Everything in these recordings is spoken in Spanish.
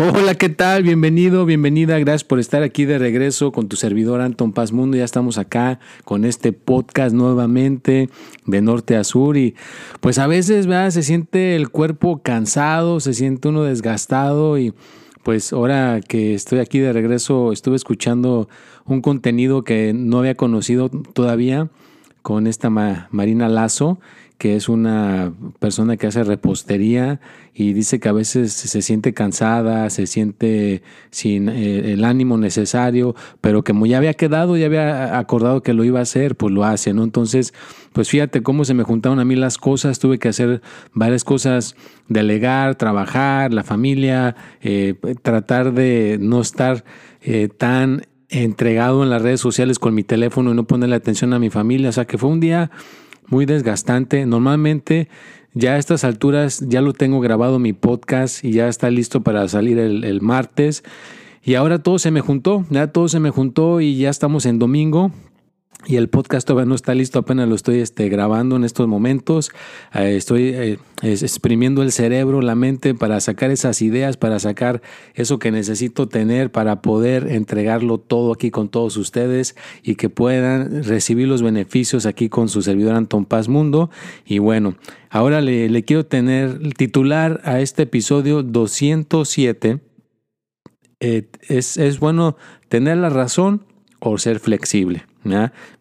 Hola, ¿qué tal? Bienvenido, bienvenida. Gracias por estar aquí de regreso con tu servidor Anton Paz Mundo. Ya estamos acá con este podcast nuevamente de norte a sur y pues a veces ¿verdad? se siente el cuerpo cansado, se siente uno desgastado y pues ahora que estoy aquí de regreso estuve escuchando un contenido que no había conocido todavía con esta Marina Lazo que es una persona que hace repostería y dice que a veces se siente cansada, se siente sin eh, el ánimo necesario, pero como ya había quedado, ya había acordado que lo iba a hacer, pues lo hace, ¿no? Entonces, pues fíjate cómo se me juntaron a mí las cosas, tuve que hacer varias cosas, delegar, trabajar, la familia, eh, tratar de no estar eh, tan entregado en las redes sociales con mi teléfono y no ponerle atención a mi familia, o sea que fue un día muy desgastante. Normalmente ya a estas alturas ya lo tengo grabado mi podcast y ya está listo para salir el, martes. Y ahora todo se me juntó, ya todo se me juntó y ya estamos en domingo. Y el podcast todavía no está listo, apenas lo estoy este, grabando en estos momentos. Eh, estoy eh, exprimiendo el cerebro, la mente para sacar esas ideas, para sacar eso que necesito tener para poder entregarlo todo aquí con todos ustedes y que puedan recibir los beneficios aquí con su servidor Anton Paz Mundo. Y bueno, ahora le, quiero tener titular a este episodio 207. Eh, es, es bueno tener la razón o ser flexible.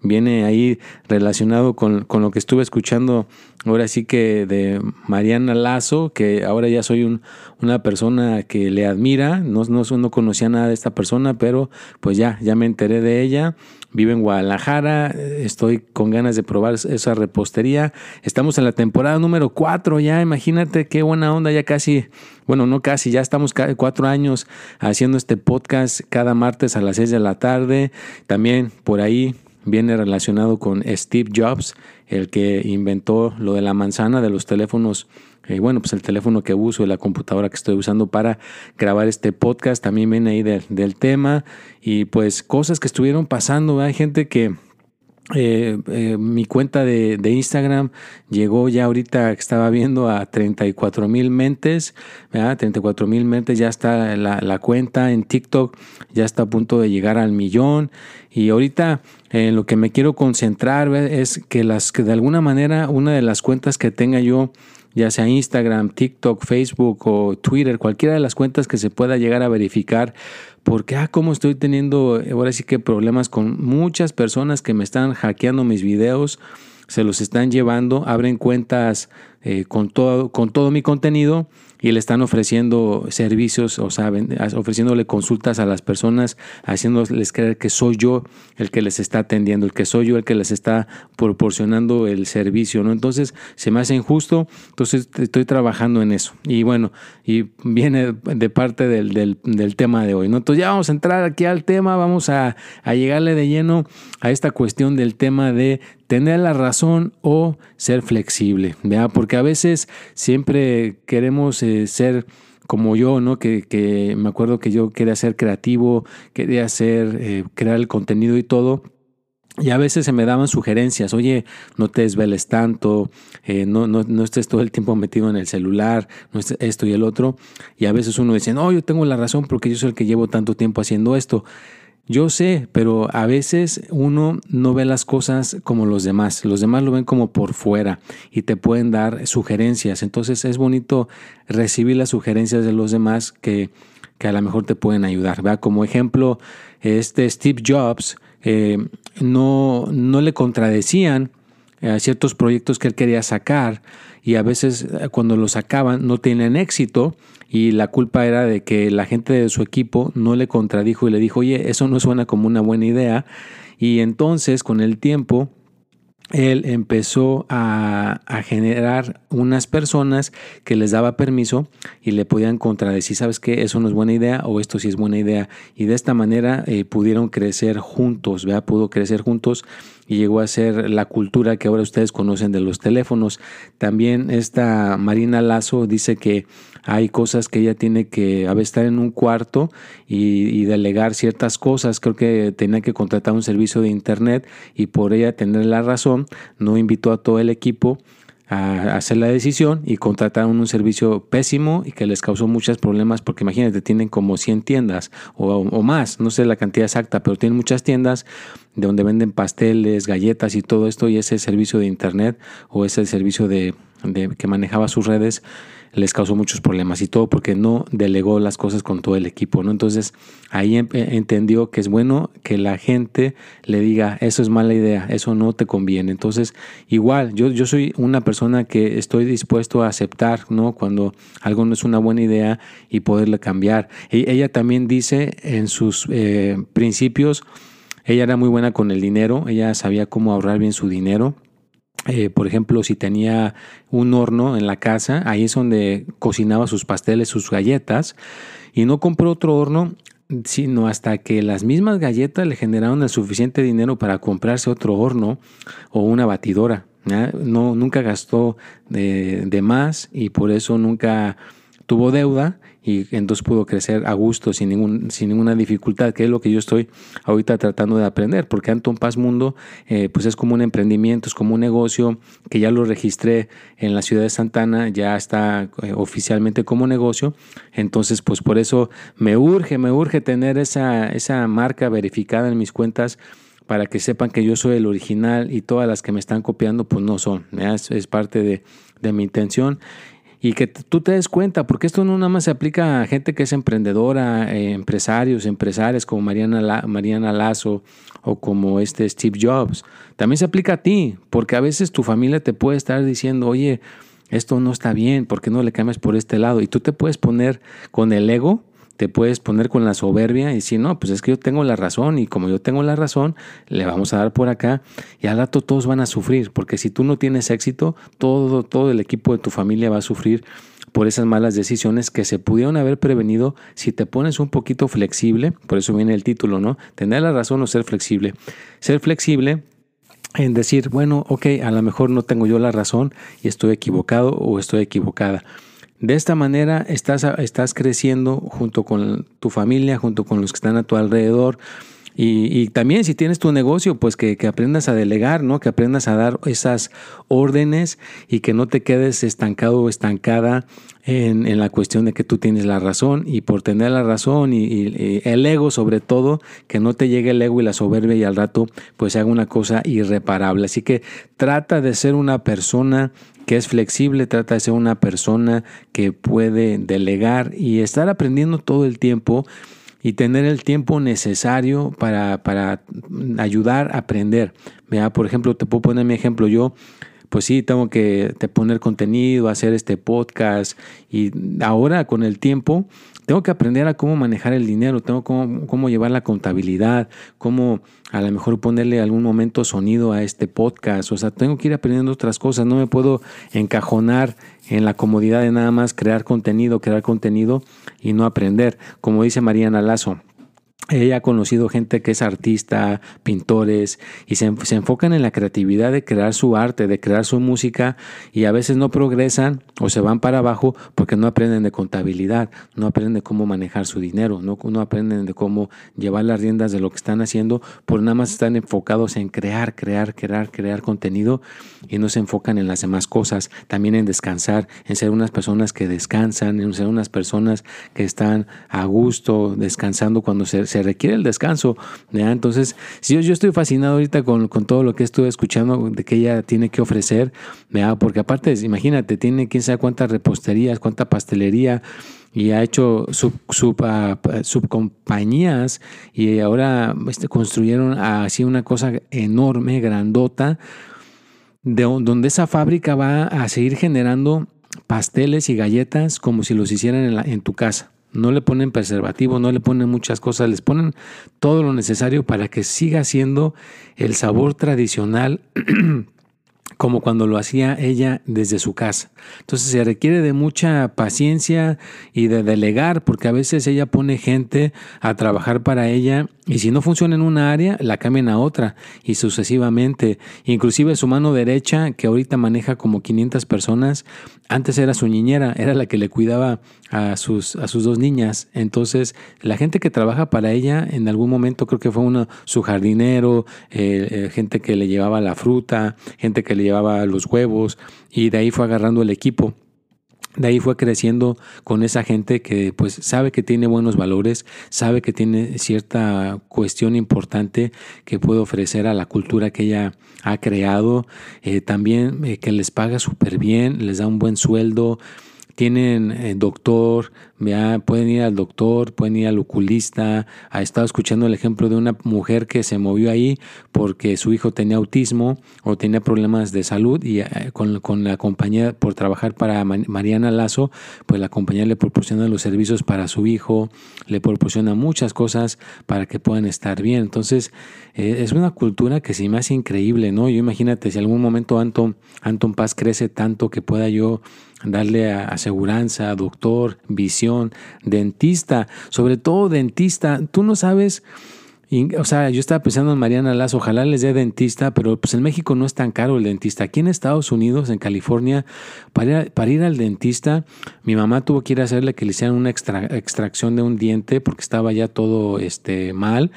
Viene ahí relacionado con, con, lo que estuve escuchando ahora sí que de Mariana Lazo, que ahora ya soy un, una persona que le admira, no, no, no, conocía nada de esta persona, pero pues ya, ya me enteré de ella, vive en Guadalajara, estoy con ganas de probar esa repostería, estamos en la temporada número 4 ya, imagínate qué buena onda, ya casi, bueno, no casi, ya estamos cuatro años haciendo este podcast cada martes a las 6 de la tarde, también por ahí viene relacionado con Steve Jobs, el que inventó lo de la manzana de los teléfonos. Eh, bueno, pues el teléfono que uso y la computadora que estoy usando para grabar este podcast también viene ahí del tema. Y pues cosas que estuvieron pasando. Hay gente que eh, eh, mi cuenta de, Instagram llegó ya ahorita que estaba viendo a 34 mil mentes, ¿verdad? 34 mil mentes ya está la, la, cuenta en TikTok, ya está a punto de llegar al millón y ahorita en lo que me quiero concentrar es que las que de alguna manera una de las cuentas que tenga yo ya sea Instagram, TikTok, Facebook o Twitter, cualquiera de las cuentas que se pueda llegar a verificar, porque, ah, como estoy teniendo ahora sí que problemas con muchas personas que me están hackeando mis videos, se los están llevando, abren cuentas eh, con, todo, con todo mi contenido y le están ofreciendo servicios, o sea, ofreciéndole consultas a las personas, haciéndoles creer que soy yo el que les está atendiendo, el que soy yo el que les está proporcionando el servicio, ¿no? Entonces se me hace injusto, entonces estoy trabajando en eso. Y bueno, y viene de parte del, del, tema de hoy, ¿no? Entonces ya vamos a entrar aquí al tema, vamos a, a llegarle de lleno a esta cuestión del tema de tener la razón o ser flexible, ¿verdad? Porque a veces siempre queremos eh, ser como yo, ¿no? Que, me acuerdo que yo quería ser creativo, quería hacer, eh, crear el contenido y todo. Y a veces se me daban sugerencias, oye, no te desveles tanto, eh, no, no, no, estés todo el tiempo metido en el celular, no estés esto y el otro. Y a veces uno dice, no, yo tengo la razón porque yo soy el que llevo tanto tiempo haciendo esto. Yo sé, pero a veces uno no ve las cosas como los demás. Los demás lo ven como por fuera y te pueden dar sugerencias. Entonces es bonito recibir las sugerencias de los demás que, que a lo mejor te pueden ayudar. Como ejemplo, este Steve Jobs eh, no, no le contradecían a ciertos proyectos que él quería sacar y a veces eh, cuando lo sacaban no tenían éxito y la culpa era de que la gente de su equipo no le contradijo y le dijo, oye, eso no suena como una buena idea. Y entonces con el tiempo él empezó a, generar unas personas que les daba permiso y le podían contradecir, sabes que eso no es buena idea o esto sí es buena idea. Y de esta manera eh, pudieron crecer juntos, ¿verdad? Pudo crecer juntos y llegó a ser la cultura que ahora ustedes conocen de los teléfonos. También esta Marina Lazo dice que hay cosas que ella tiene que estar en un cuarto y, delegar ciertas cosas. Creo que tenía que contratar un servicio de internet y por ella tener la razón, no invitó a todo el equipo a hacer la decisión y contrataron un servicio pésimo y que les causó muchos problemas porque imagínate, tienen como 100 tiendas o, más, no sé la cantidad exacta, pero tienen muchas tiendas de donde venden pasteles, galletas y todo esto y ese servicio de internet o ese servicio de que manejaba sus redes les causó muchos problemas y todo porque no delegó las cosas con todo el equipo, ¿no? Entonces ahí entendió que es bueno que la gente le diga, eso es mala idea, eso no te conviene. Entonces, igual, yo, yo soy una persona que estoy dispuesto a aceptar, ¿no? Cuando algo no es una buena idea y poderle cambiar. Y ella también dice en sus eh, principios, ella era muy buena con el dinero, ella sabía cómo ahorrar bien su dinero eh, por ejemplo, si tenía un horno en la casa, ahí es donde cocinaba sus pasteles, sus galletas, y no compró otro horno, sino hasta que las mismas galletas le generaron el suficiente dinero para comprarse otro horno o una batidora. No, nunca gastó de más y por eso nunca tuvo deuda y entonces pudo crecer a gusto sin, ningún, sin ninguna dificultad, que es lo que yo estoy ahorita tratando de aprender, porque Anton Paz Mundo eh, pues es como un emprendimiento, es como un negocio que ya lo registré en la ciudad de Santana, ya está eh, oficialmente como negocio, entonces pues por eso me urge, me urge tener esa, esa marca verificada en mis cuentas para que sepan que yo soy el original y todas las que me están copiando pues no son, es, es parte de, de mi intención y que tú te des cuenta, porque esto no nada más se aplica a gente que es emprendedora, eh, empresarios, empresarias como Mariana, Mariana Lazo o como este Steve Jobs. También se aplica a ti, porque a veces tu familia te puede estar diciendo, oye, esto no está bien, ¿por qué no le cambias por este lado? Y tú te puedes poner con el ego te puedes poner con la soberbia y decir, no, pues es que yo tengo la razón y como yo tengo la razón, le vamos a dar por acá y al rato todos van a sufrir, porque si tú no tienes éxito, todo, todo el equipo de tu familia va a sufrir por esas malas decisiones que se pudieron haber prevenido si te pones un poquito flexible, por eso viene el título, ¿no? Tener la razón o ser flexible. Ser flexible en decir, bueno, ok, a lo mejor no tengo yo la razón y estoy equivocado o estoy equivocada. De esta manera estás, estás creciendo junto con tu familia, junto con los que están a tu alrededor. Y, también si tienes tu negocio, pues que, aprendas a delegar, ¿no? Que aprendas a dar esas órdenes y que no te quedes estancado o estancada en, la cuestión de que tú tienes la razón y por tener la razón y, y, el ego sobre todo, que no te llegue el ego y la soberbia y al rato pues haga una cosa irreparable. Así que trata de ser una persona que es flexible, trata de ser una persona que puede delegar y estar aprendiendo todo el tiempo y tener el tiempo necesario para, para ayudar a aprender. Vea, por ejemplo, te puedo poner mi ejemplo. Yo, pues sí, tengo que poner contenido, hacer este podcast y ahora con el tiempo tengo que aprender a cómo manejar el dinero, tengo cómo, llevar la contabilidad, cómo a lo mejor ponerle algún momento sonido a este podcast. O sea, tengo que ir aprendiendo otras cosas. No me puedo encajonar en la comodidad de nada más crear contenido, crear contenido y no aprender. Como dice Mariana Lazo, ella ha conocido gente que es artista, pintores, y se, enfocan en la creatividad de crear su arte, de crear su música, y a veces no progresan o se van para abajo porque no aprenden de contabilidad, no aprenden de cómo manejar su dinero, no, no aprenden de cómo llevar las riendas de lo que están haciendo, por nada más están enfocados en crear, crear, crear, crear contenido y no se enfocan en las demás cosas, también en descansar, en ser unas personas que descansan, en ser unas personas que están a gusto, descansando cuando se requiere el descanso. Entonces, si yo, estoy fascinado ahorita con, todo lo que estuve escuchando de que ella tiene que ofrecer, porque aparte, imagínate, tiene quién sabe cuántas reposterías, cuánta pastelería y ha hecho sub, sub, ah, subcompañías y ahora este, construyeron así una cosa enorme, grandota de donde esa fábrica va a seguir generando pasteles y galletas como si los hicieran en, en tu casa. No le ponen preservativo, no le ponen muchas cosas, les ponen todo lo necesario para que siga siendo el sabor tradicional como cuando lo hacía ella desde su casa. Entonces se requiere de mucha paciencia y de delegar, porque a veces ella pone gente a trabajar para ella y si no funciona en una área, la cambian a otra y sucesivamente. Inclusive su mano derecha, que ahorita maneja como 500 personas, antes era su niñera, era la que le cuidaba a sus, a sus dos niñas. Entonces, la gente que trabaja para ella, en algún momento creo que fue uno, su jardinero, eh, gente que le llevaba la fruta, gente que le llevaba los huevos, y de ahí fue agarrando el equipo. De ahí fue creciendo con esa gente que pues sabe que tiene buenos valores, sabe que tiene cierta cuestión importante que puede ofrecer a la cultura que ella ha creado, eh, también eh, que les paga súper bien, les da un buen sueldo, tienen eh, doctor, pueden ir al doctor, pueden ir al oculista. Ha estado escuchando el ejemplo de una mujer que se movió ahí porque su hijo tenía autismo o tenía problemas de salud y eh, con, la compañía, por trabajar para Mariana Lazo, pues la compañía le proporciona los servicios para su hijo, le proporciona muchas cosas para que puedan estar bien. Entonces, eh, es una cultura que se me hace increíble, ¿no? Yo imagínate si algún momento Anton, Anton Paz crece tanto que pueda yo darle aseguranza, doctor, visión, dentista, sobre todo dentista. Tú no sabes, o sea, yo estaba pensando en Mariana Lazo, ojalá les dé dentista, pero pues en México no es tan caro el dentista. Aquí en Estados Unidos, en California, para ir, para ir al dentista, mi mamá tuvo que ir a hacerle que le hicieran una extracción de un diente porque estaba ya todo este, mal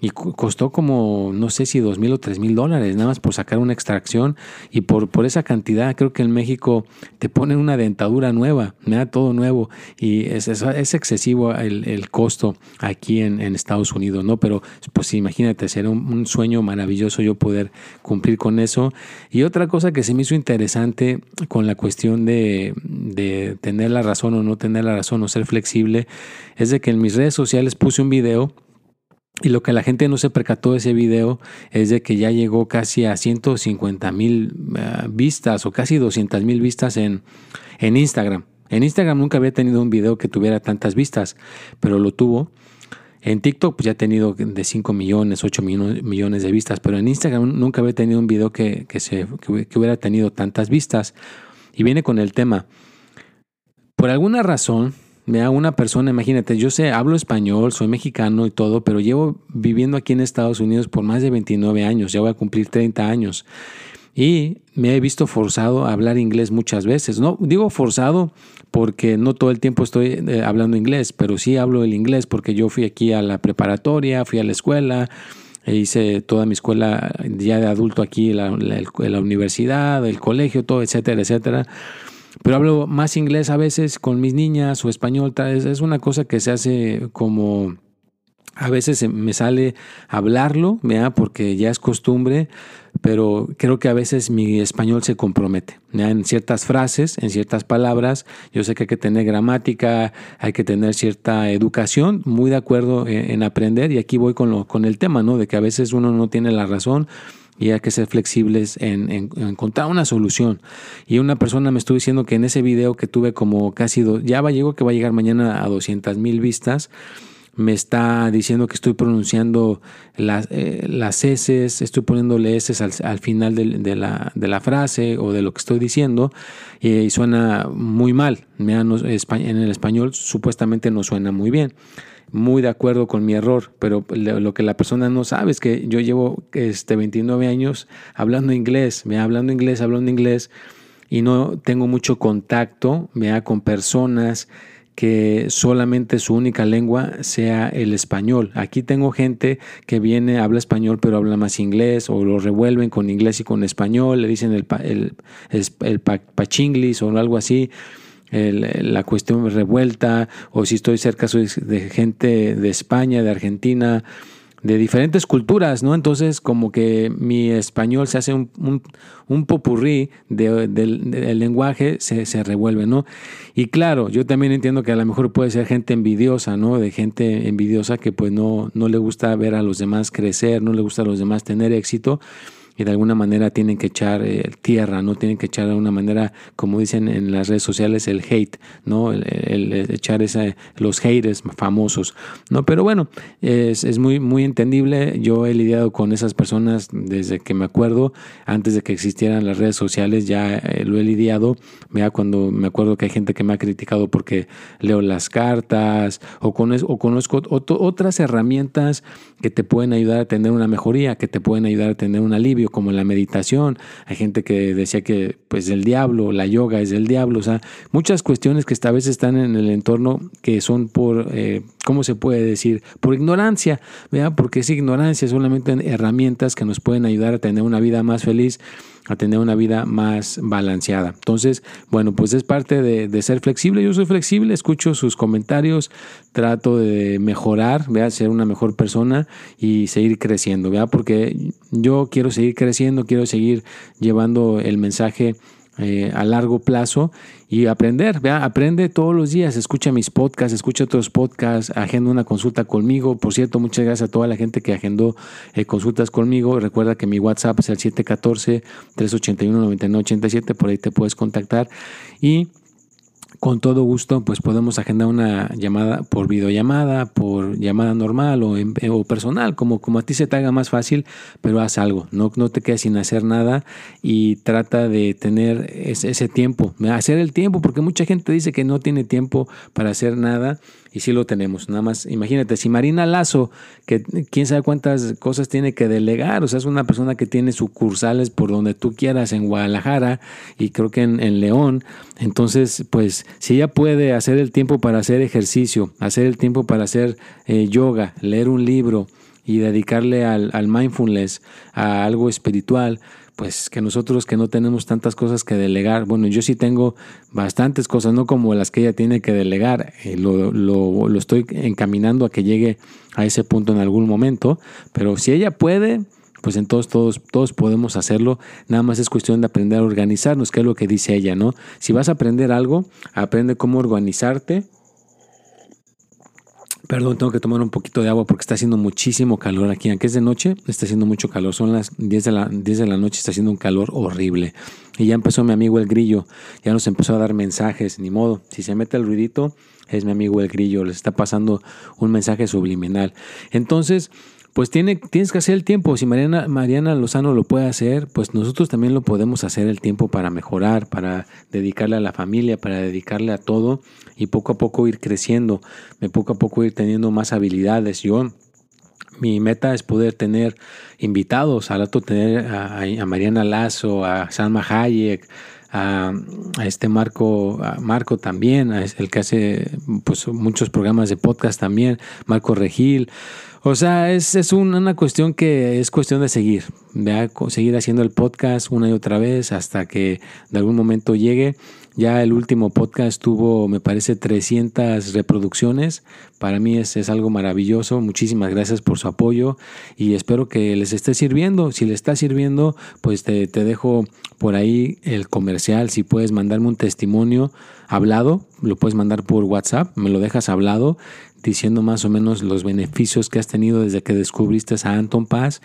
y costó como, no sé si dos mil o tres mil dólares, nada más por sacar una extracción y por, por esa cantidad creo que en México te ponen una dentadura nueva, da todo nuevo y es, es, excesivo el, costo aquí en, Estados Unidos, ¿no? Pero pues imagínate, sería un, sueño maravilloso yo poder cumplir con eso. Y otra cosa que se me hizo interesante con la cuestión de, de tener la razón o no tener la razón o ser flexible, es de que en mis redes sociales puse un video y lo que la gente no se percató de ese video es de que ya llegó casi a 150 mil eh, vistas o casi 200 mil vistas en, en Instagram. En Instagram nunca había tenido un video que tuviera tantas vistas, pero lo tuvo. En TikTok pues ya ha tenido de 5 millones, 8 millones de vistas, pero en Instagram nunca había tenido un video que, que hubiera tenido tantas vistas. Y viene con el tema. Por alguna razón, Vea, una persona, imagínate, yo sé, hablo español, soy mexicano y todo, pero llevo viviendo aquí en Estados Unidos por más de 29 años, ya voy a cumplir 30 años. Y me he visto forzado a hablar inglés muchas veces. No digo forzado porque no todo el tiempo estoy eh, hablando inglés, pero sí hablo el inglés porque yo fui aquí a la preparatoria, fui a la escuela, e hice toda mi escuela ya de adulto aquí, la, la universidad, el colegio, todo, etcétera, etcétera pero hablo más inglés a veces con mis niñas o español. Es una cosa que se hace como a veces me sale hablarlo, porque ya es costumbre, pero creo que a veces mi español se compromete. En ciertas frases, en ciertas palabras, yo sé que hay que tener gramática, hay que tener cierta educación, muy de acuerdo en, aprender, y aquí voy con, lo, con el tema, ¿no? de que a veces uno no tiene la razón y hay que ser flexibles en, encontrar una solución. Y una persona me estuvo diciendo que en ese video que tuve como casi, ya va, llegó que va a llegar mañana a 200 mil vistas, me está diciendo que estoy pronunciando las, eh, las S, estoy poniéndole S al, final de, la, de, la, frase o de lo que estoy diciendo y, suena muy mal. En el español supuestamente no suena muy bien muy de acuerdo con mi error, pero lo que la persona no sabe es que yo llevo este 29 años hablando inglés, me hablando inglés, hablando inglés y no tengo mucho contacto me con personas que solamente su única lengua sea el español. Aquí tengo gente que viene, habla español, pero habla más inglés, o lo revuelven con inglés y con español, le dicen el, el, el pachinglis o algo así la cuestión revuelta, o si estoy cerca de gente de España, de Argentina, de diferentes culturas, ¿no? Entonces, como que mi español se hace un, popurrí del lenguaje, se, se, revuelve, ¿no? Y claro, yo también entiendo que a lo mejor puede ser gente envidiosa, ¿no? De gente envidiosa que pues no, no le gusta ver a los demás crecer, no le gusta a los demás tener éxito y de alguna manera tienen que echar eh, tierra, no tienen que echar de alguna manera, como dicen en las redes sociales, el hate, ¿no? El, echar esa, los haters famosos, ¿no? Pero bueno, es, es, muy, muy entendible. Yo he lidiado con esas personas desde que me acuerdo, antes de que existieran las redes sociales, ya eh, lo he lidiado. Vea, cuando me acuerdo que hay gente que me ha criticado porque leo las cartas o, con, o conozco otras herramientas que te pueden ayudar a tener una mejoría, que te pueden ayudar a tener un alivio, como la meditación. Hay gente que decía que pues el diablo, la yoga es del diablo, o sea, muchas cuestiones que esta vez están en el entorno que son por, eh, ¿cómo se puede decir? Por ignorancia, ¿verdad? Porque es ignorancia, solamente herramientas que nos pueden ayudar a tener una vida más feliz a tener una vida más balanceada. Entonces, bueno, pues es parte de, ser flexible. Yo soy flexible, escucho sus comentarios, trato de mejorar, ¿vea? ser una mejor persona y seguir creciendo, ¿vea? porque yo quiero seguir creciendo, quiero seguir llevando el mensaje eh, a largo plazo y aprender, vea, aprende todos los días, escucha mis podcasts, escucha otros podcasts, agenda una consulta conmigo. Por cierto, muchas gracias a toda la gente que agendó eh, consultas conmigo. Recuerda que mi WhatsApp es el 714-381-9987, por ahí te puedes contactar. Y con todo gusto, pues podemos agendar una llamada por videollamada, por llamada normal o, o, personal, como, como a ti se te haga más fácil, pero haz algo, no, no te quedes sin hacer nada y trata de tener ese, ese tiempo, hacer el tiempo, porque mucha gente dice que no tiene tiempo para hacer nada y sí lo tenemos. Nada más, imagínate, si Marina Lazo, que quién sabe cuántas cosas tiene que delegar, o sea, es una persona que tiene sucursales por donde tú quieras, en Guadalajara y creo que en, León. Entonces, pues, si ella puede hacer el tiempo para hacer ejercicio, hacer el tiempo para hacer eh, yoga, leer un libro y dedicarle al, al mindfulness, a algo espiritual, pues que nosotros que no tenemos tantas cosas que delegar, bueno, yo sí tengo bastantes cosas, no como las que ella tiene que delegar, eh, lo, lo, lo, estoy encaminando a que llegue a ese punto en algún momento, pero si ella puede, pues entonces todos, todos podemos hacerlo, nada más es cuestión de aprender a organizarnos, que es lo que dice ella, ¿no? Si vas a aprender algo, aprende cómo organizarte Perdón, tengo que tomar un poquito de agua porque está haciendo muchísimo calor aquí. Aunque es de noche, está haciendo mucho calor. Son las 10 de la, 10 de la noche, está haciendo un calor horrible. Y ya empezó mi amigo el grillo, ya nos empezó a dar mensajes, ni modo. Si se mete el ruidito, es mi amigo el grillo, les está pasando un mensaje subliminal. Entonces, pues tiene, tienes que hacer el tiempo. Si Mariana, Mariana Lozano lo puede hacer, pues nosotros también lo podemos hacer el tiempo para mejorar, para dedicarle a la familia, para dedicarle a todo y poco a poco ir creciendo, poco a poco ir teniendo más habilidades. Yo, mi meta es poder tener invitados, al rato tener a, Mariana Lazo, a Salma Hayek, a, este Marco, Marco también, el que hace pues, muchos programas de podcast también, Marco Regil. O sea, es, es una cuestión que es cuestión de seguir, ¿vea? seguir haciendo el podcast una y otra vez hasta que de algún momento llegue. Ya el último podcast tuvo, me parece, 300 reproducciones. Para mí es, es, algo maravilloso. Muchísimas gracias por su apoyo y espero que les esté sirviendo. Si les está sirviendo, pues te, te dejo por ahí el comercial. Si puedes mandarme un testimonio hablado, lo puedes mandar por WhatsApp, me lo dejas hablado diciendo más o menos los beneficios que has tenido desde que descubriste a Anton Paz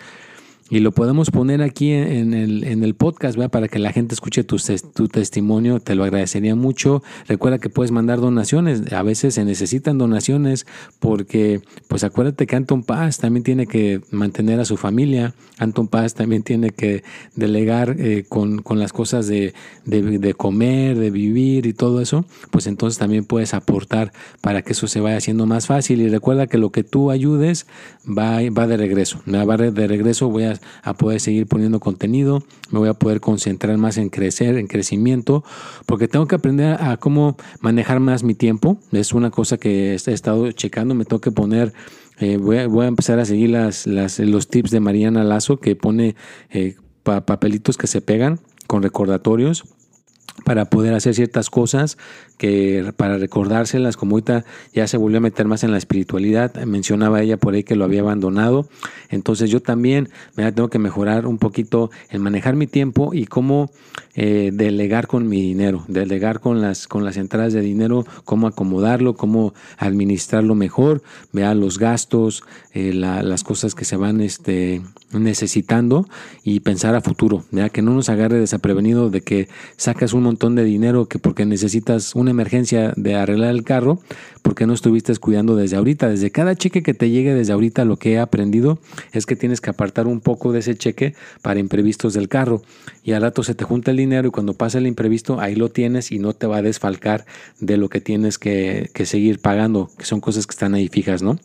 y lo podemos poner aquí en el, en el podcast para que la gente escuche tu, tu, testimonio. Te lo agradecería mucho. Recuerda que puedes mandar donaciones. A veces se necesitan donaciones porque, pues acuérdate que Anton Paz también tiene que mantener a su familia. Anton Paz también tiene que delegar eh, con, con, las cosas de, de, comer, de vivir y todo eso. Pues entonces también puedes aportar para que eso se vaya haciendo más fácil. Y recuerda que lo que tú ayudes va, va de regreso. Va de regreso. Voy a a poder seguir poniendo contenido, me voy a poder concentrar más en crecer, en crecimiento, porque tengo que aprender a cómo manejar más mi tiempo. Es una cosa que he estado checando, me tengo que poner eh, voy, a, empezar a seguir las, los tips de Mariana Lazo que pone eh, papelitos que se pegan con recordatorios para poder hacer ciertas cosas que para recordárselas, como ahorita ya se volvió a meter más en la espiritualidad, mencionaba ella por ahí que lo había abandonado, entonces yo también me tengo que mejorar un poquito en manejar mi tiempo y cómo eh, delegar con mi dinero, delegar con las, con las entradas de dinero, cómo acomodarlo, cómo administrarlo mejor, vea los gastos, eh, las cosas que se van este, necesitando y pensar a futuro, ya que no nos agarre desaprevenido de que sacas un montón de dinero que porque necesitas una emergencia de arreglar el carro, porque no estuviste cuidando desde ahorita. Desde cada cheque que te llegue desde ahorita, lo que he aprendido es que tienes que apartar un poco de ese cheque para imprevistos del carro. Y al rato se te junta el dinero y cuando pasa el imprevisto, ahí lo tienes y no te va a desfalcar de lo que tienes que, que seguir pagando, que son cosas que están ahí fijas, ¿no?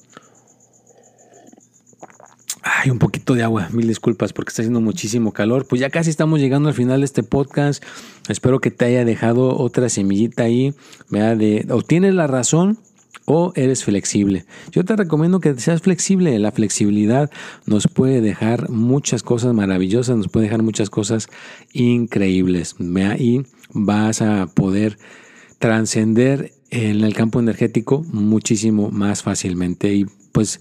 Ay, un poquito de agua, mil disculpas porque está haciendo muchísimo calor. Pues ya casi estamos llegando al final de este podcast. Espero que te haya dejado otra semillita ahí. De, o tienes la razón o eres flexible. Yo te recomiendo que seas flexible. La flexibilidad nos puede dejar muchas cosas maravillosas, nos puede dejar muchas cosas increíbles. Y vas a poder trascender en el campo energético muchísimo más fácilmente. Y pues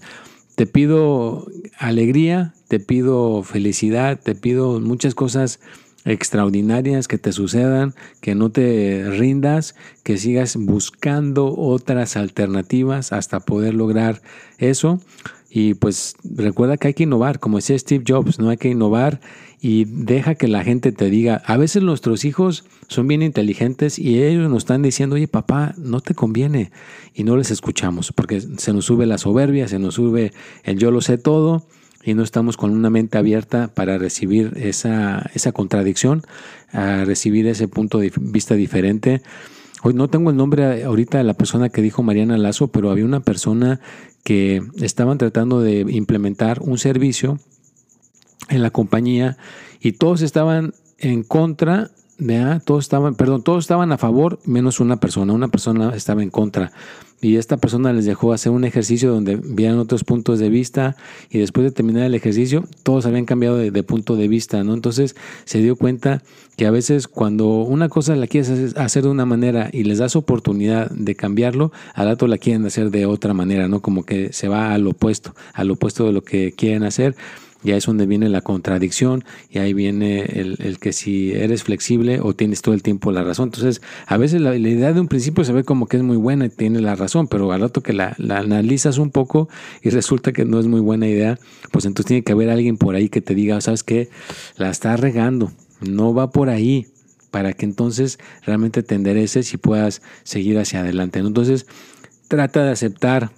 te pido alegría, te pido felicidad, te pido muchas cosas extraordinarias que te sucedan, que no te rindas, que sigas buscando otras alternativas hasta poder lograr eso. Y pues recuerda que hay que innovar, como decía Steve Jobs, no hay que innovar y deja que la gente te diga, a veces nuestros hijos son bien inteligentes y ellos nos están diciendo, oye papá, no te conviene y no les escuchamos porque se nos sube la soberbia, se nos sube el yo lo sé todo y no estamos con una mente abierta para recibir esa, esa contradicción, a recibir ese punto de vista diferente. Hoy no tengo el nombre ahorita de la persona que dijo Mariana Lazo, pero había una persona que estaban tratando de implementar un servicio en la compañía y todos estaban en contra, ¿verdad? todos estaban, perdón, todos estaban a favor menos una persona, una persona estaba en contra. Y esta persona les dejó hacer un ejercicio donde vieran otros puntos de vista y después de terminar el ejercicio todos habían cambiado de, punto de vista, ¿no? Entonces se dio cuenta que a veces cuando una cosa la quieres hacer de una manera y les das oportunidad de cambiarlo, al rato la quieren hacer de otra manera, ¿no? Como que se va al opuesto, al opuesto de lo que quieren hacer ya es donde viene la contradicción y ahí viene el, que si eres flexible o tienes todo el tiempo la razón. Entonces, a veces la, idea de un principio se ve como que es muy buena y tiene la razón, pero al rato que la, la, analizas un poco y resulta que no es muy buena idea, pues entonces tiene que haber alguien por ahí que te diga, sabes qué, la estás regando, no va por ahí, para que entonces realmente te endereces y puedas seguir hacia adelante. Entonces, trata de aceptar,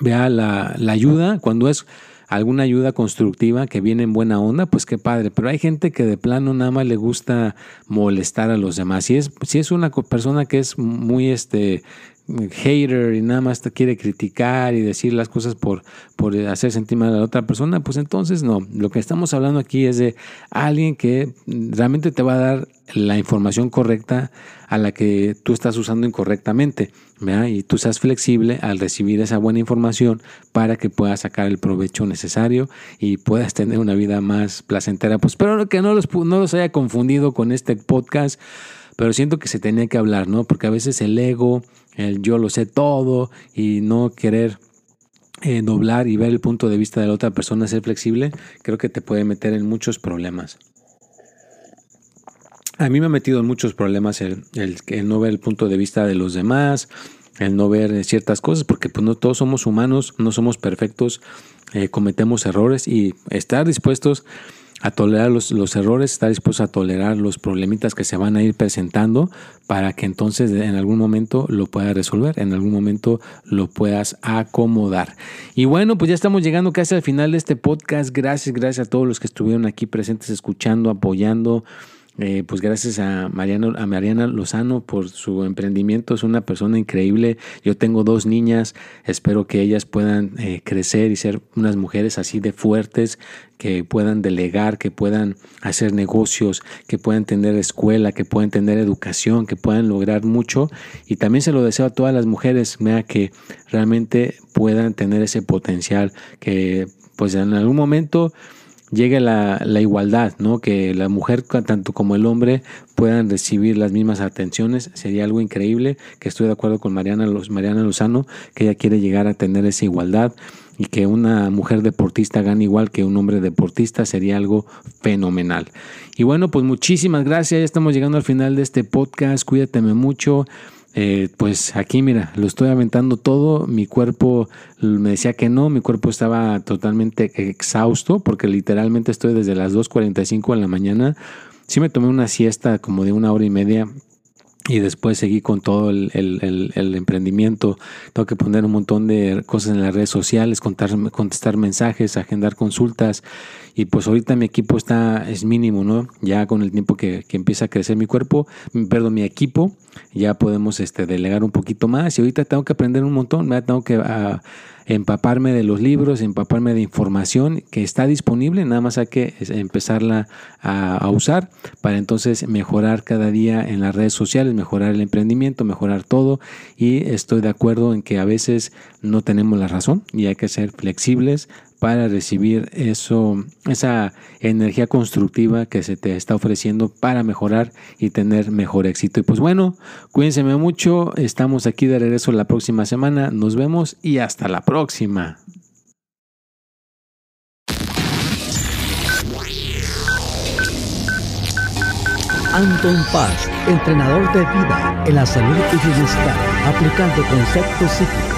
vea la, la ayuda cuando es alguna ayuda constructiva que viene en buena onda, pues qué padre. Pero hay gente que de plano nada más le gusta molestar a los demás. Si es, si es una persona que es muy este hater y nada más te quiere criticar y decir las cosas por, por hacer sentir mal a la otra persona, pues entonces no. Lo que estamos hablando aquí es de alguien que realmente te va a dar la información correcta a la que tú estás usando incorrectamente. Y tú seas flexible al recibir esa buena información para que puedas sacar el provecho necesario y puedas tener una vida más placentera. Pues espero que no los, no los haya confundido con este podcast, pero siento que se tenía que hablar, ¿no? Porque a veces el ego, el yo lo sé todo y no querer eh, doblar y ver el punto de vista de la otra persona, ser flexible, creo que te puede meter en muchos problemas. A mí me ha metido en muchos problemas el, no ver el punto de vista de los demás, el no ver ciertas cosas, porque pues no todos somos humanos, no somos perfectos, eh, cometemos errores y estar dispuestos a tolerar los, los, errores, estar dispuestos a tolerar los problemitas que se van a ir presentando para que entonces en algún momento lo puedas resolver, en algún momento lo puedas acomodar. Y bueno, pues ya estamos llegando casi al final de este podcast. Gracias, gracias a todos los que estuvieron aquí presentes, escuchando, apoyando. Eh, pues gracias a Mariana, a Mariana Lozano por su emprendimiento. Es una persona increíble. Yo tengo dos niñas. Espero que ellas puedan eh, crecer y ser unas mujeres así de fuertes, que puedan delegar, que puedan hacer negocios, que puedan tener escuela, que puedan tener educación, que puedan lograr mucho. Y también se lo deseo a todas las mujeres, vea que realmente puedan tener ese potencial, que pues en algún momento llegue la, la, igualdad, ¿no? Que la mujer tanto como el hombre puedan recibir las mismas atenciones, sería algo increíble, que estoy de acuerdo con Mariana, Mariana Lozano, que ella quiere llegar a tener esa igualdad y que una mujer deportista gane igual que un hombre deportista sería algo fenomenal. Y bueno, pues muchísimas gracias, ya estamos llegando al final de este podcast, cuídateme mucho. Eh, pues aquí mira, lo estoy aventando todo, mi cuerpo me decía que no, mi cuerpo estaba totalmente exhausto porque literalmente estoy desde las 2.45 de la mañana, sí me tomé una siesta como de una hora y media y después seguí con todo el, emprendimiento. Tengo que poner un montón de cosas en las redes sociales, contestar mensajes, agendar consultas. Y pues ahorita mi equipo está, es mínimo, ¿no? Ya con el tiempo que, empieza a crecer mi cuerpo, perdón, mi equipo, ya podemos este, delegar un poquito más. Y ahorita tengo que aprender un montón, ¿verdad? tengo que... Ah, empaparme de los libros, empaparme de información que está disponible, nada más hay que empezarla a, usar para entonces mejorar cada día en las redes sociales, mejorar el emprendimiento, mejorar todo. Y estoy de acuerdo en que a veces no tenemos la razón y hay que ser flexibles para recibir eso, esa energía constructiva que se te está ofreciendo para mejorar y tener mejor éxito. Y pues bueno, cuídense mucho, estamos aquí de regreso la próxima semana, nos vemos y hasta la próxima. Anton Paz, entrenador de vida en la salud y bienestar, aplicando conceptos psíquicos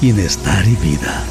bienestar y vida.